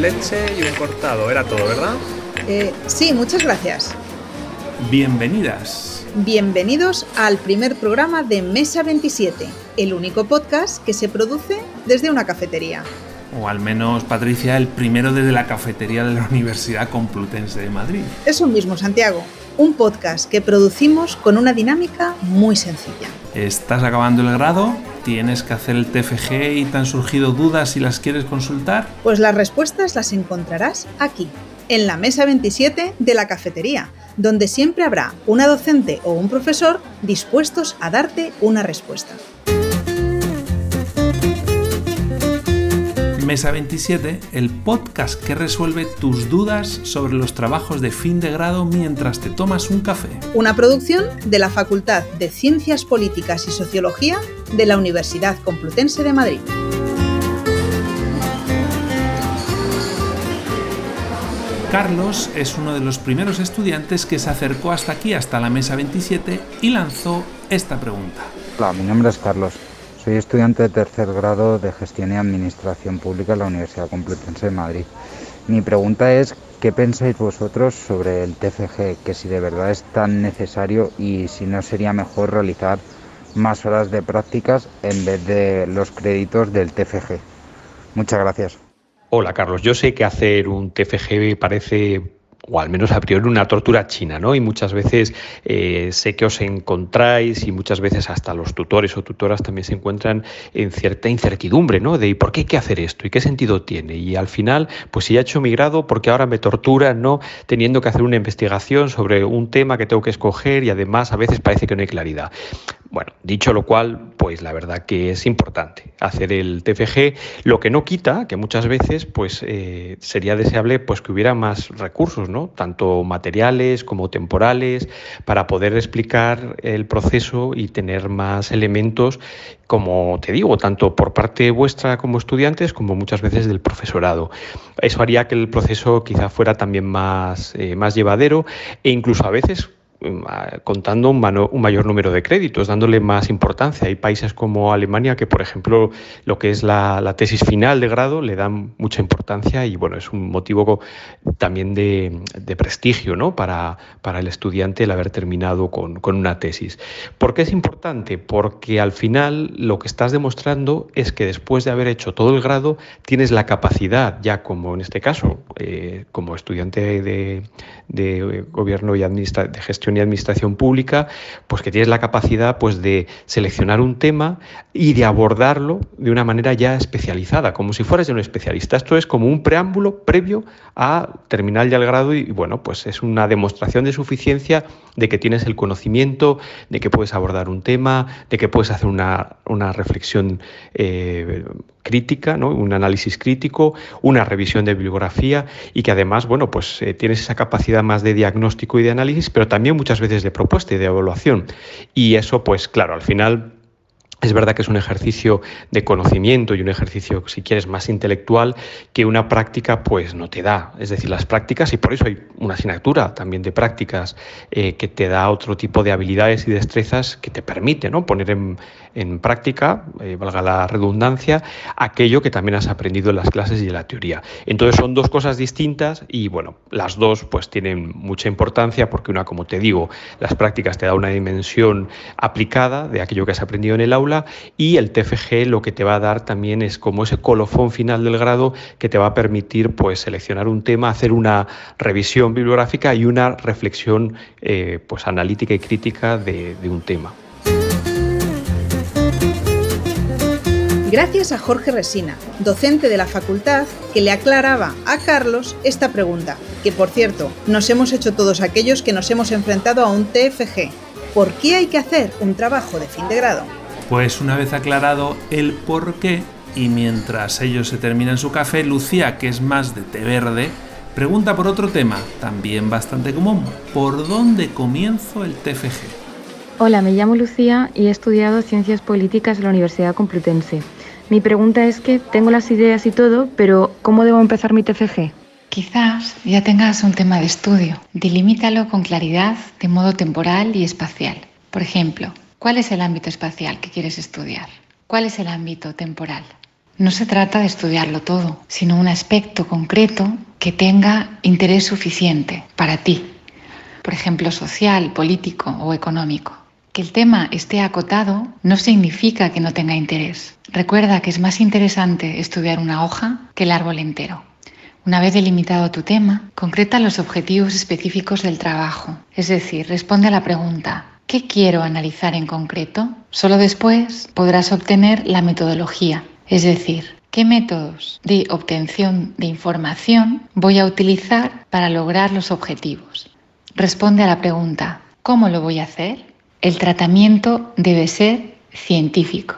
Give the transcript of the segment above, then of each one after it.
leche y un cortado. Era todo, ¿verdad? Eh, sí, muchas gracias. Bienvenidas. Bienvenidos al primer programa de Mesa 27, el único podcast que se produce desde una cafetería. O al menos, Patricia, el primero desde la cafetería de la Universidad Complutense de Madrid. Eso mismo, Santiago. Un podcast que producimos con una dinámica muy sencilla. ¿Estás acabando el grado? ¿Tienes que hacer el TFG y te han surgido dudas si las quieres consultar? Pues las respuestas las encontrarás aquí, en la mesa 27 de la cafetería, donde siempre habrá una docente o un profesor dispuestos a darte una respuesta. Mesa 27, el podcast que resuelve tus dudas sobre los trabajos de fin de grado mientras te tomas un café. Una producción de la Facultad de Ciencias Políticas y Sociología de la Universidad Complutense de Madrid. Carlos es uno de los primeros estudiantes que se acercó hasta aquí, hasta la mesa 27, y lanzó esta pregunta. Hola, mi nombre es Carlos. Soy estudiante de tercer grado de Gestión y Administración Pública en la Universidad Complutense de Madrid. Mi pregunta es, ¿qué pensáis vosotros sobre el TFG? Que si de verdad es tan necesario y si no sería mejor realizar más horas de prácticas en vez de los créditos del TFG. Muchas gracias. Hola Carlos, yo sé que hacer un TFG parece o al menos a priori una tortura china, ¿no? Y muchas veces eh, sé que os encontráis y muchas veces hasta los tutores o tutoras también se encuentran en cierta incertidumbre, ¿no? De ¿por qué hay que hacer esto? ¿Y qué sentido tiene? Y al final, pues si ya he hecho mi grado, porque ahora me tortura, ¿no? Teniendo que hacer una investigación sobre un tema que tengo que escoger y además a veces parece que no hay claridad. Bueno, dicho lo cual, pues la verdad que es importante hacer el TFG, lo que no quita que muchas veces pues eh, sería deseable pues que hubiera más recursos, ¿no? Tanto materiales como temporales para poder explicar el proceso y tener más elementos, como te digo, tanto por parte vuestra como estudiantes como muchas veces del profesorado. Eso haría que el proceso quizá fuera también más, eh, más llevadero e incluso a veces contando un, mayor número de créditos, dándole más importancia. Hay países como Alemania que, por ejemplo, lo que es la, tesis final de grado le dan mucha importancia y bueno, es un motivo también de, prestigio ¿no? para, el estudiante el haber terminado con, una tesis. ¿Por qué es importante? Porque al final lo que estás demostrando es que después de haber hecho todo el grado tienes la capacidad, ya como en este caso, eh, como estudiante de, de gobierno y de gestión y administración pública, pues que tienes la capacidad pues de seleccionar un tema y de abordarlo de una manera ya especializada, como si fueras un especialista. Esto es como un preámbulo previo a terminar ya el grado y, bueno, pues es una demostración de suficiencia de que tienes el conocimiento, de que puedes abordar un tema, de que puedes hacer una, una reflexión eh, crítica, ¿no? un análisis crítico, una revisión de bibliografía y que además, bueno, pues eh, tienes esa capacidad más de diagnóstico y de análisis, pero también muchas veces de propuesta y de evaluación. Y eso, pues claro, al final es verdad que es un ejercicio de conocimiento y un ejercicio, si quieres, más intelectual que una práctica pues no te da. Es decir, las prácticas, y por eso hay una asignatura también de prácticas eh, que te da otro tipo de habilidades y destrezas que te permite ¿no? poner en, práctica, eh, valga la redundancia, aquello que también has aprendido en las clases y en la teoría. Entonces son dos cosas distintas y bueno, las dos pues tienen mucha importancia porque una, como te digo, las prácticas te da una dimensión aplicada de aquello que has aprendido en el aula y el TFG lo que te va a dar también es como ese colofón final del grado que te va a permitir pues seleccionar un tema, hacer una revisión bibliográfica y una reflexión eh, pues analítica y crítica de, de un tema. Gracias a Jorge Resina, docente de la facultad, que le aclaraba a Carlos esta pregunta, que por cierto, nos hemos hecho todos aquellos que nos hemos enfrentado a un TFG. ¿Por qué hay que hacer un trabajo de fin de grado? Pues una vez aclarado el por qué, y mientras ellos se terminan su café, Lucía, que es más de té verde, pregunta por otro tema, también bastante común. ¿Por dónde comienzo el TFG? Hola, me llamo Lucía y he estudiado Ciencias Políticas en la Universidad Complutense. Mi pregunta es que tengo las ideas y todo, pero ¿cómo debo empezar mi TFG? Quizás ya tengas un tema de estudio. Delimítalo con claridad, de modo temporal y espacial. Por ejemplo, ¿Cuál es el ámbito espacial que quieres estudiar? ¿Cuál es el ámbito temporal? No se trata de estudiarlo todo, sino un aspecto concreto que tenga interés suficiente para ti, por ejemplo, social, político o económico. Que el tema esté acotado no significa que no tenga interés. Recuerda que es más interesante estudiar una hoja que el árbol entero. Una vez delimitado tu tema, concreta los objetivos específicos del trabajo, es decir, responde a la pregunta, ¿qué quiero analizar en concreto? Solo después podrás obtener la metodología, es decir, ¿qué métodos de obtención de información voy a utilizar para lograr los objetivos? Responde a la pregunta, ¿cómo lo voy a hacer? El tratamiento debe ser científico.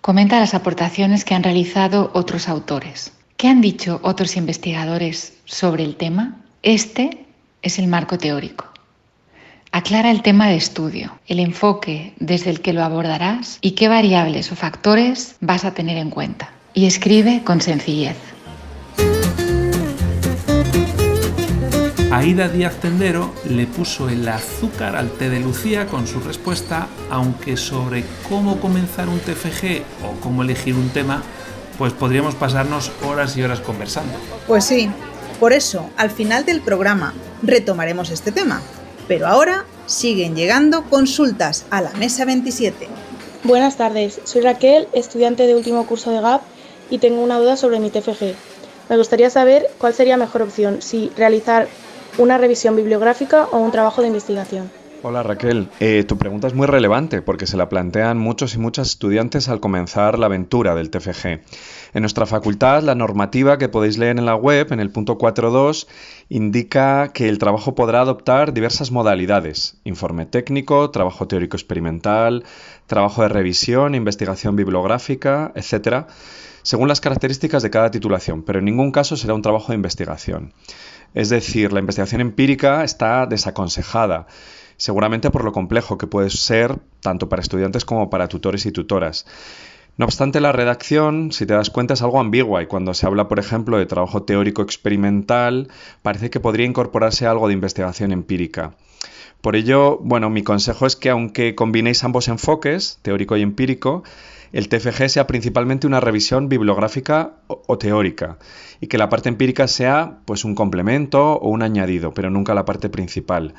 Comenta las aportaciones que han realizado otros autores. ¿Qué han dicho otros investigadores sobre el tema? Este es el marco teórico. Aclara el tema de estudio, el enfoque desde el que lo abordarás y qué variables o factores vas a tener en cuenta. Y escribe con sencillez. Aida Díaz Tendero le puso el azúcar al té de Lucía con su respuesta, aunque sobre cómo comenzar un TFG o cómo elegir un tema pues podríamos pasarnos horas y horas conversando. Pues sí, por eso, al final del programa retomaremos este tema. Pero ahora siguen llegando consultas a la mesa 27. Buenas tardes, soy Raquel, estudiante de último curso de GAP y tengo una duda sobre mi TFG. Me gustaría saber cuál sería mejor opción, si realizar una revisión bibliográfica o un trabajo de investigación. Hola Raquel, eh, tu pregunta es muy relevante porque se la plantean muchos y muchas estudiantes al comenzar la aventura del TFG. En nuestra facultad, la normativa que podéis leer en la web, en el punto 4.2, indica que el trabajo podrá adoptar diversas modalidades, informe técnico, trabajo teórico experimental, trabajo de revisión, investigación bibliográfica, etc., según las características de cada titulación, pero en ningún caso será un trabajo de investigación. Es decir, la investigación empírica está desaconsejada seguramente por lo complejo que puede ser tanto para estudiantes como para tutores y tutoras. No obstante, la redacción, si te das cuenta, es algo ambigua y cuando se habla, por ejemplo, de trabajo teórico experimental, parece que podría incorporarse algo de investigación empírica. Por ello, bueno, mi consejo es que aunque combinéis ambos enfoques, teórico y empírico, el TFG sea principalmente una revisión bibliográfica o, teórica y que la parte empírica sea pues un complemento o un añadido, pero nunca la parte principal.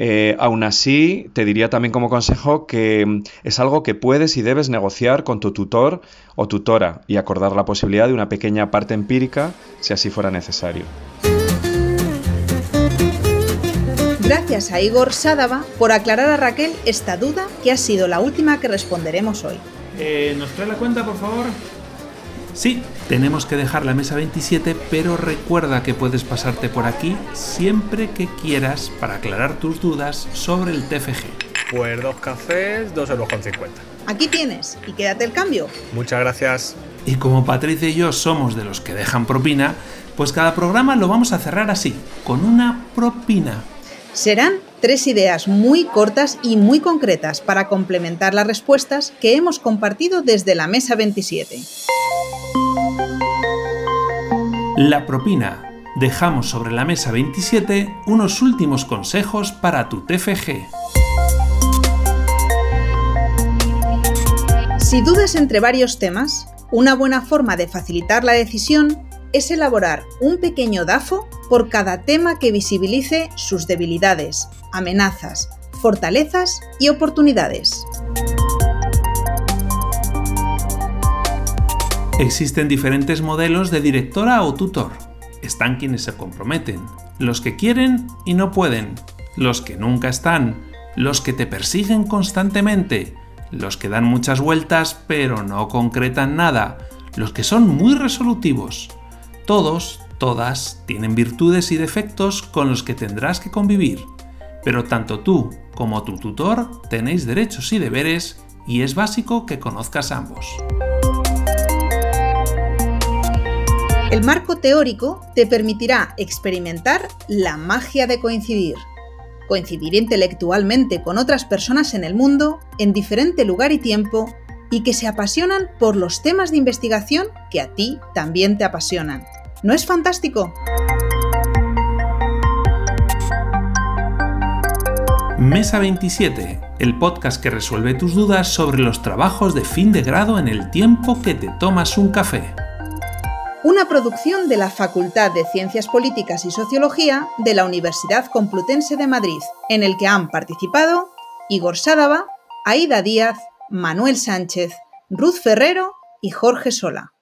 Eh, aún así, te diría también como consejo que mm, es algo que puedes y debes negociar con tu tutor o tutora y acordar la posibilidad de una pequeña parte empírica si así fuera necesario. Gracias a Igor Sadava por aclarar a Raquel esta duda que ha sido la última que responderemos hoy. Eh, ¿Nos trae la cuenta, por favor? Sí, tenemos que dejar la mesa 27, pero recuerda que puedes pasarte por aquí siempre que quieras para aclarar tus dudas sobre el TFG. Pues dos cafés, dos euros con 50. Aquí tienes, y quédate el cambio. Muchas gracias. Y como Patricia y yo somos de los que dejan propina, pues cada programa lo vamos a cerrar así, con una propina. Serán tres ideas muy cortas y muy concretas para complementar las respuestas que hemos compartido desde la mesa 27. La propina. Dejamos sobre la mesa 27 unos últimos consejos para tu TFG. Si dudas entre varios temas, una buena forma de facilitar la decisión es elaborar un pequeño DAFO por cada tema que visibilice sus debilidades, amenazas, fortalezas y oportunidades. Existen diferentes modelos de directora o tutor. Están quienes se comprometen, los que quieren y no pueden, los que nunca están, los que te persiguen constantemente, los que dan muchas vueltas pero no concretan nada, los que son muy resolutivos. Todos, todas, tienen virtudes y defectos con los que tendrás que convivir, pero tanto tú como tu tutor tenéis derechos y deberes y es básico que conozcas ambos. El marco teórico te permitirá experimentar la magia de coincidir. Coincidir intelectualmente con otras personas en el mundo, en diferente lugar y tiempo, y que se apasionan por los temas de investigación que a ti también te apasionan. ¿No es fantástico? Mesa 27, el podcast que resuelve tus dudas sobre los trabajos de fin de grado en el tiempo que te tomas un café. Una producción de la Facultad de Ciencias Políticas y Sociología de la Universidad Complutense de Madrid, en el que han participado Igor Sádava, Aida Díaz, Manuel Sánchez, Ruth Ferrero y Jorge Sola.